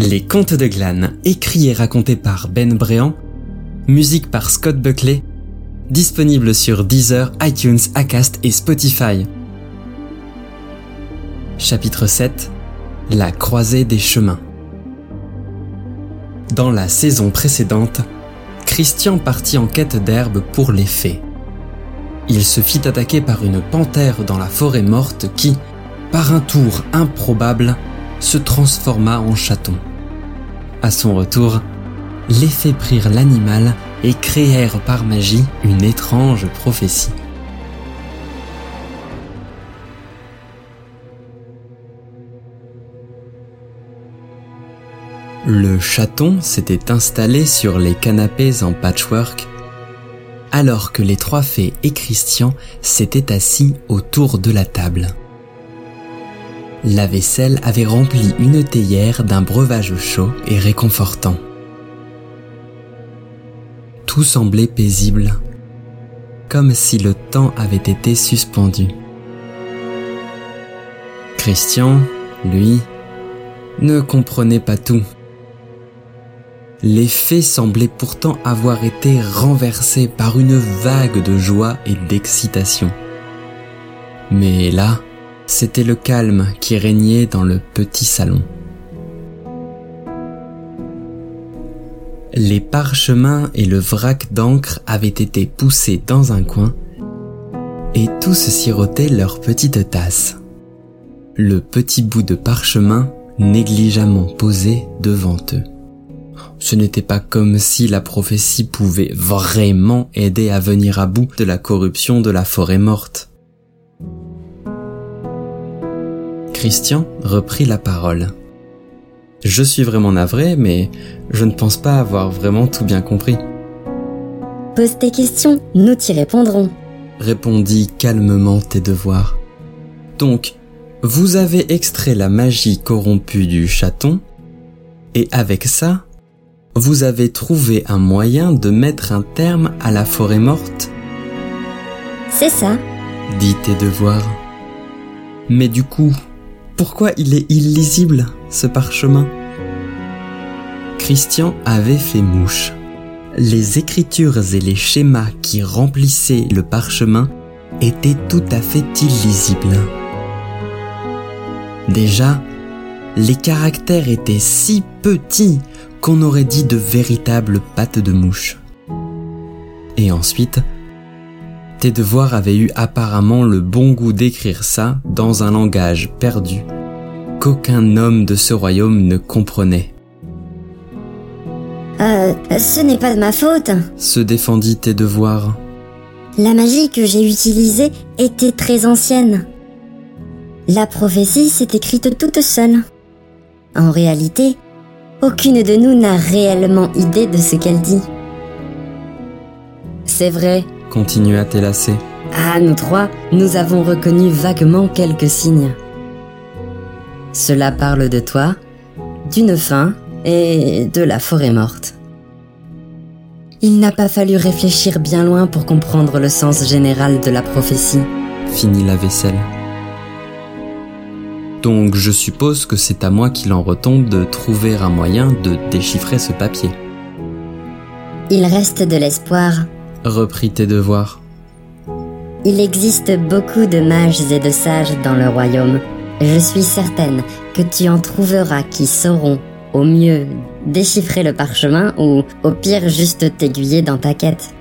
Les Contes de Glane, écrit et raconté par Ben Bréant, musique par Scott Buckley, disponible sur Deezer, iTunes, Acast et Spotify. Chapitre 7 La croisée des chemins. Dans la saison précédente, Christian partit en quête d'herbe pour les fées. Il se fit attaquer par une panthère dans la forêt morte qui, par un tour improbable, se transforma en chaton. À son retour, les fées prirent l'animal et créèrent par magie une étrange prophétie. Le chaton s'était installé sur les canapés en patchwork alors que les trois fées et Christian s'étaient assis autour de la table. La vaisselle avait rempli une théière d'un breuvage chaud et réconfortant. Tout semblait paisible, comme si le temps avait été suspendu. Christian, lui, ne comprenait pas tout. Les fées semblaient pourtant avoir été renversées par une vague de joie et d'excitation. Mais là, c'était le calme qui régnait dans le petit salon. Les parchemins et le vrac d'encre avaient été poussés dans un coin et tous sirotaient leur petite tasse. Le petit bout de parchemin négligemment posé devant eux. Ce n'était pas comme si la prophétie pouvait vraiment aider à venir à bout de la corruption de la forêt morte. Christian reprit la parole. Je suis vraiment navré, mais je ne pense pas avoir vraiment tout bien compris. Pose tes questions, nous t'y répondrons. Répondit calmement tes devoirs. Donc, vous avez extrait la magie corrompue du chaton, et avec ça, vous avez trouvé un moyen de mettre un terme à la forêt morte? C'est ça, dit tes devoirs. Mais du coup, pourquoi il est illisible, ce parchemin? Christian avait fait mouche. Les écritures et les schémas qui remplissaient le parchemin étaient tout à fait illisibles. Déjà, les caractères étaient si petits qu'on aurait dit de véritables pattes de mouche. Et ensuite, tes devoirs avaient eu apparemment le bon goût d'écrire ça dans un langage perdu qu'aucun homme de ce royaume ne comprenait. Euh, ce n'est pas de ma faute. Se défendit tes devoirs. La magie que j'ai utilisée était très ancienne. La prophétie s'est écrite toute seule. En réalité, aucune de nous n'a réellement idée de ce qu'elle dit. C'est vrai, Continua Télacé. Ah, nous trois, nous avons reconnu vaguement quelques signes. Cela parle de toi, d'une faim et de la forêt morte. Il n'a pas fallu réfléchir bien loin pour comprendre le sens général de la prophétie. Finit la vaisselle. Donc je suppose que c'est à moi qu'il en retombe de trouver un moyen de déchiffrer ce papier. Il reste de l'espoir. Reprit tes devoirs. Il existe beaucoup de mages et de sages dans le royaume. Je suis certaine que tu en trouveras qui sauront, au mieux, déchiffrer le parchemin ou, au pire, juste t'aiguiller dans ta quête.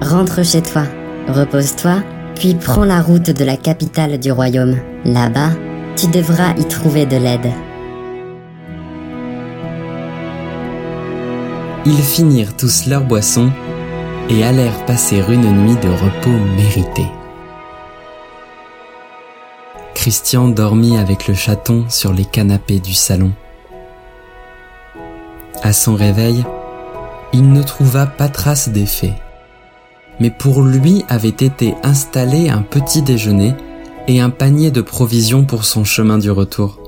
Rentre chez toi, repose-toi, puis prends la route de la capitale du royaume. Là-bas, tu devras y trouver de l'aide. Ils finirent tous leur boisson et allèrent passer une nuit de repos mérité. Christian dormit avec le chaton sur les canapés du salon. À son réveil, il ne trouva pas trace des fées. Mais pour lui avait été installé un petit déjeuner et un panier de provisions pour son chemin du retour.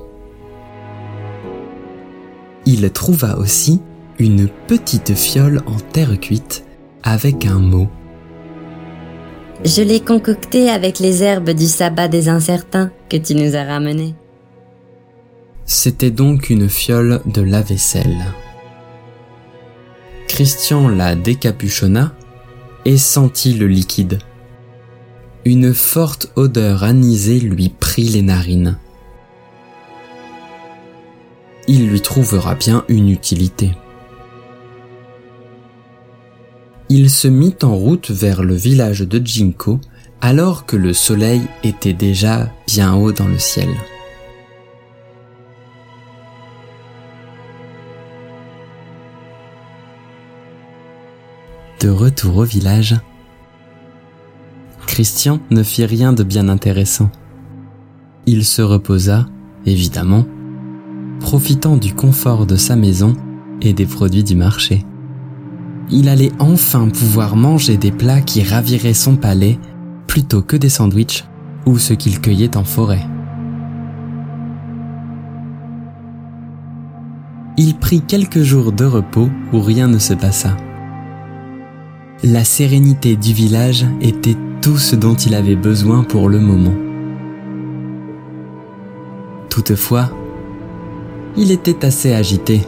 Il trouva aussi une petite fiole en terre cuite avec un mot. Je l'ai concocté avec les herbes du sabbat des incertains que tu nous as ramenées. C'était donc une fiole de lave-vaisselle. Christian la décapuchonna et sentit le liquide. Une forte odeur anisée lui prit les narines. Il lui trouvera bien une utilité. Il se mit en route vers le village de Jinko alors que le soleil était déjà bien haut dans le ciel. De retour au village, Christian ne fit rien de bien intéressant. Il se reposa, évidemment, profitant du confort de sa maison et des produits du marché. Il allait enfin pouvoir manger des plats qui raviraient son palais plutôt que des sandwichs ou ce qu'il cueillait en forêt. Il prit quelques jours de repos où rien ne se passa. La sérénité du village était tout ce dont il avait besoin pour le moment. Toutefois, il était assez agité.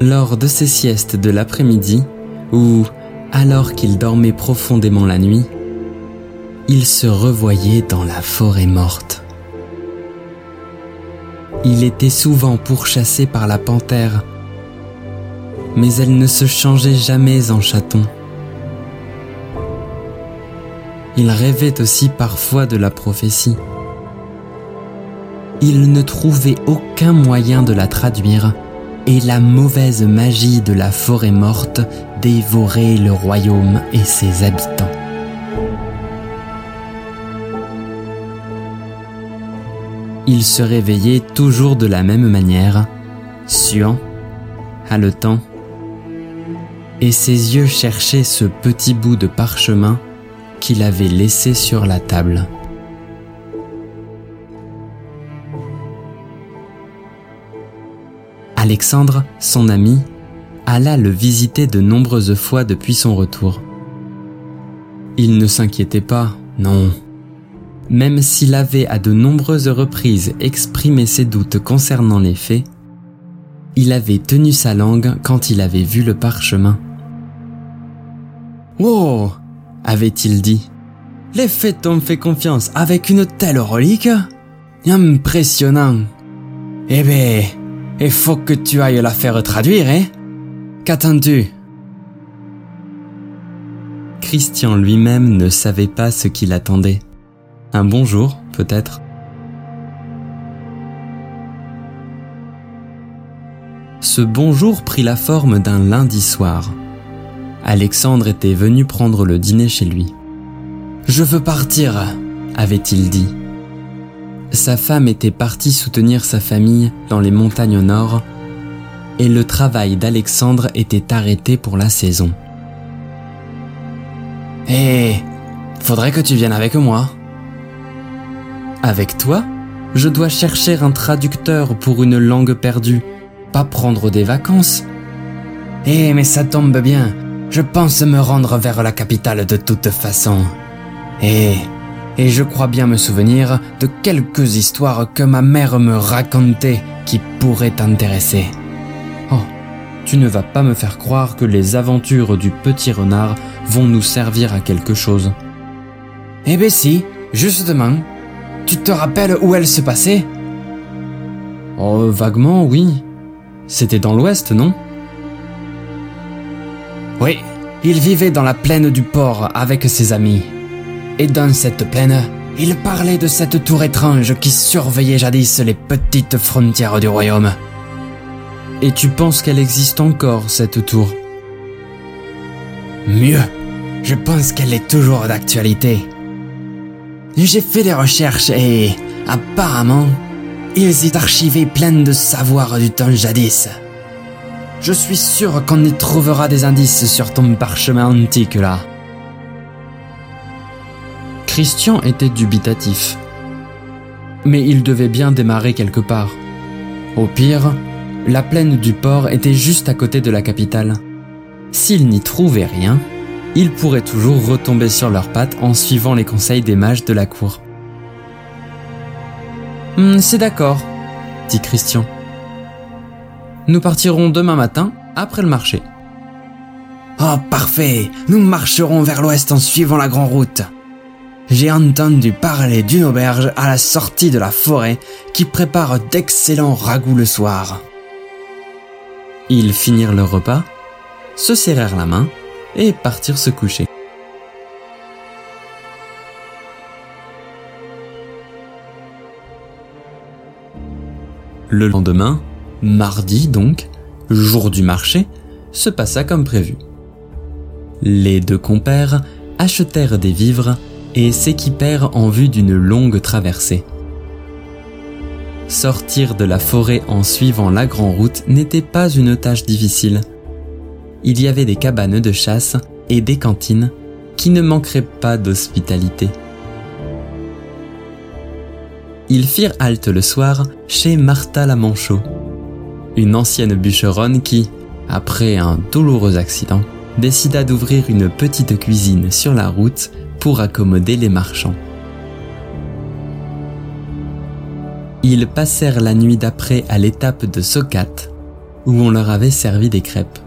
Lors de ses siestes de l'après-midi, où, alors qu'il dormait profondément la nuit, il se revoyait dans la forêt morte. Il était souvent pourchassé par la panthère, mais elle ne se changeait jamais en chaton. Il rêvait aussi parfois de la prophétie. Il ne trouvait aucun moyen de la traduire et la mauvaise magie de la forêt morte dévorait le royaume et ses habitants. Il se réveillait toujours de la même manière, suant, haletant, et ses yeux cherchaient ce petit bout de parchemin qu'il avait laissé sur la table. Alexandre, son ami, alla le visiter de nombreuses fois depuis son retour. Il ne s'inquiétait pas, non. Même s'il avait à de nombreuses reprises exprimé ses doutes concernant les faits, il avait tenu sa langue quand il avait vu le parchemin. Wow avait-il dit. Les faits t'ont fait confiance avec une telle relique? Impressionnant. Eh ben, il faut que tu ailles la faire traduire, hein? Qu'attends-tu? Christian lui-même ne savait pas ce qu'il attendait. Un bonjour, peut-être? Ce bonjour prit la forme d'un lundi soir. Alexandre était venu prendre le dîner chez lui. Je veux partir, avait-il dit. Sa femme était partie soutenir sa famille dans les montagnes au nord et le travail d'Alexandre était arrêté pour la saison. Hé, faudrait que tu viennes avec moi. Avec toi Je dois chercher un traducteur pour une langue perdue, pas prendre des vacances. Eh, mais ça tombe bien, je pense me rendre vers la capitale de toute façon. Et, et je crois bien me souvenir de quelques histoires que ma mère me racontait qui pourraient t'intéresser. Oh, tu ne vas pas me faire croire que les aventures du petit renard vont nous servir à quelque chose. Eh ben si, justement. Tu te rappelles où elle se passait? Oh, vaguement, oui. C'était dans l'ouest, non? Oui, il vivait dans la plaine du port avec ses amis. Et dans cette plaine, il parlait de cette tour étrange qui surveillait jadis les petites frontières du royaume. Et tu penses qu'elle existe encore, cette tour? Mieux, je pense qu'elle est toujours d'actualité. J'ai fait des recherches et, apparemment, ils y archivé plein de savoirs du temps jadis. Je suis sûr qu'on y trouvera des indices sur ton parchemin antique là. Christian était dubitatif. Mais il devait bien démarrer quelque part. Au pire, la plaine du port était juste à côté de la capitale. S'il n'y trouvait rien, il pourrait toujours retomber sur leurs pattes en suivant les conseils des mages de la cour. Hmm, c'est d'accord, dit Christian. Nous partirons demain matin, après le marché. Oh, parfait Nous marcherons vers l'ouest en suivant la grande route. J'ai entendu parler d'une auberge à la sortie de la forêt qui prépare d'excellents ragoûts le soir. Ils finirent leur repas, se serrèrent la main et partirent se coucher. Le lendemain, mardi donc, jour du marché, se passa comme prévu. Les deux compères achetèrent des vivres et s'équipèrent en vue d'une longue traversée. Sortir de la forêt en suivant la grande route n'était pas une tâche difficile. Il y avait des cabanes de chasse et des cantines qui ne manqueraient pas d'hospitalité. Ils firent halte le soir chez Martha la Manchot, une ancienne bûcheronne qui, après un douloureux accident, décida d'ouvrir une petite cuisine sur la route pour accommoder les marchands. Ils passèrent la nuit d'après à l'étape de Socat, où on leur avait servi des crêpes.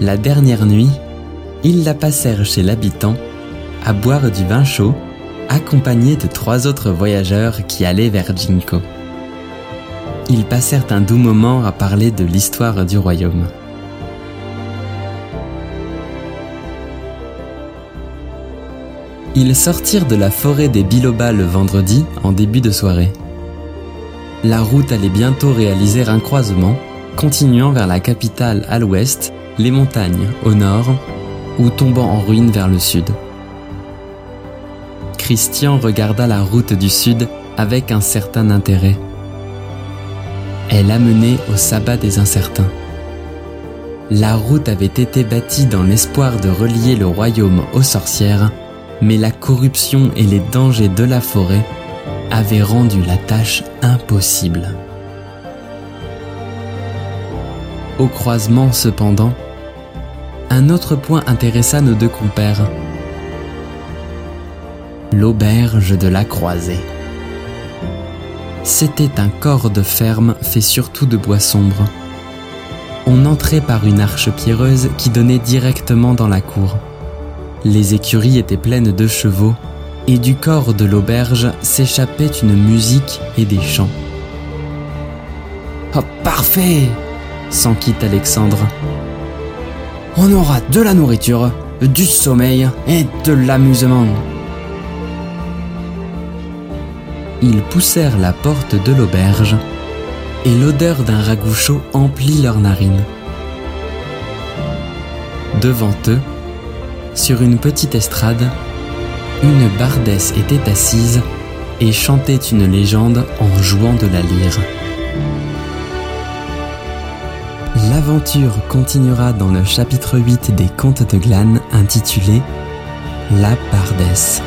La dernière nuit, ils la passèrent chez l'habitant, à boire du vin chaud, accompagnés de trois autres voyageurs qui allaient vers Jinko. Ils passèrent un doux moment à parler de l'histoire du royaume. Ils sortirent de la forêt des Biloba le vendredi en début de soirée. La route allait bientôt réaliser un croisement, continuant vers la capitale à l'ouest, les montagnes au nord, ou tombant en ruine vers le sud. Christian regarda la route du sud avec un certain intérêt. Elle amenait au sabbat des incertains. La route avait été bâtie dans l'espoir de relier le royaume aux sorcières mais la corruption et les dangers de la forêt avaient rendu la tâche impossible. Au croisement, cependant, un autre point intéressa nos deux compères. L'auberge de la croisée. C'était un corps de ferme fait surtout de bois sombre. On entrait par une arche pierreuse qui donnait directement dans la cour. Les écuries étaient pleines de chevaux, et du corps de l'auberge s'échappait une musique et des chants. Oh, parfait quitte Alexandre. On aura de la nourriture, du sommeil et de l'amusement. Ils poussèrent la porte de l'auberge et l'odeur d'un ragoût chaud emplit leurs narines. Devant eux, sur une petite estrade, une bardesse était assise et chantait une légende en jouant de la lyre. L'aventure continuera dans le chapitre 8 des Contes de Glane intitulé La Bardesse.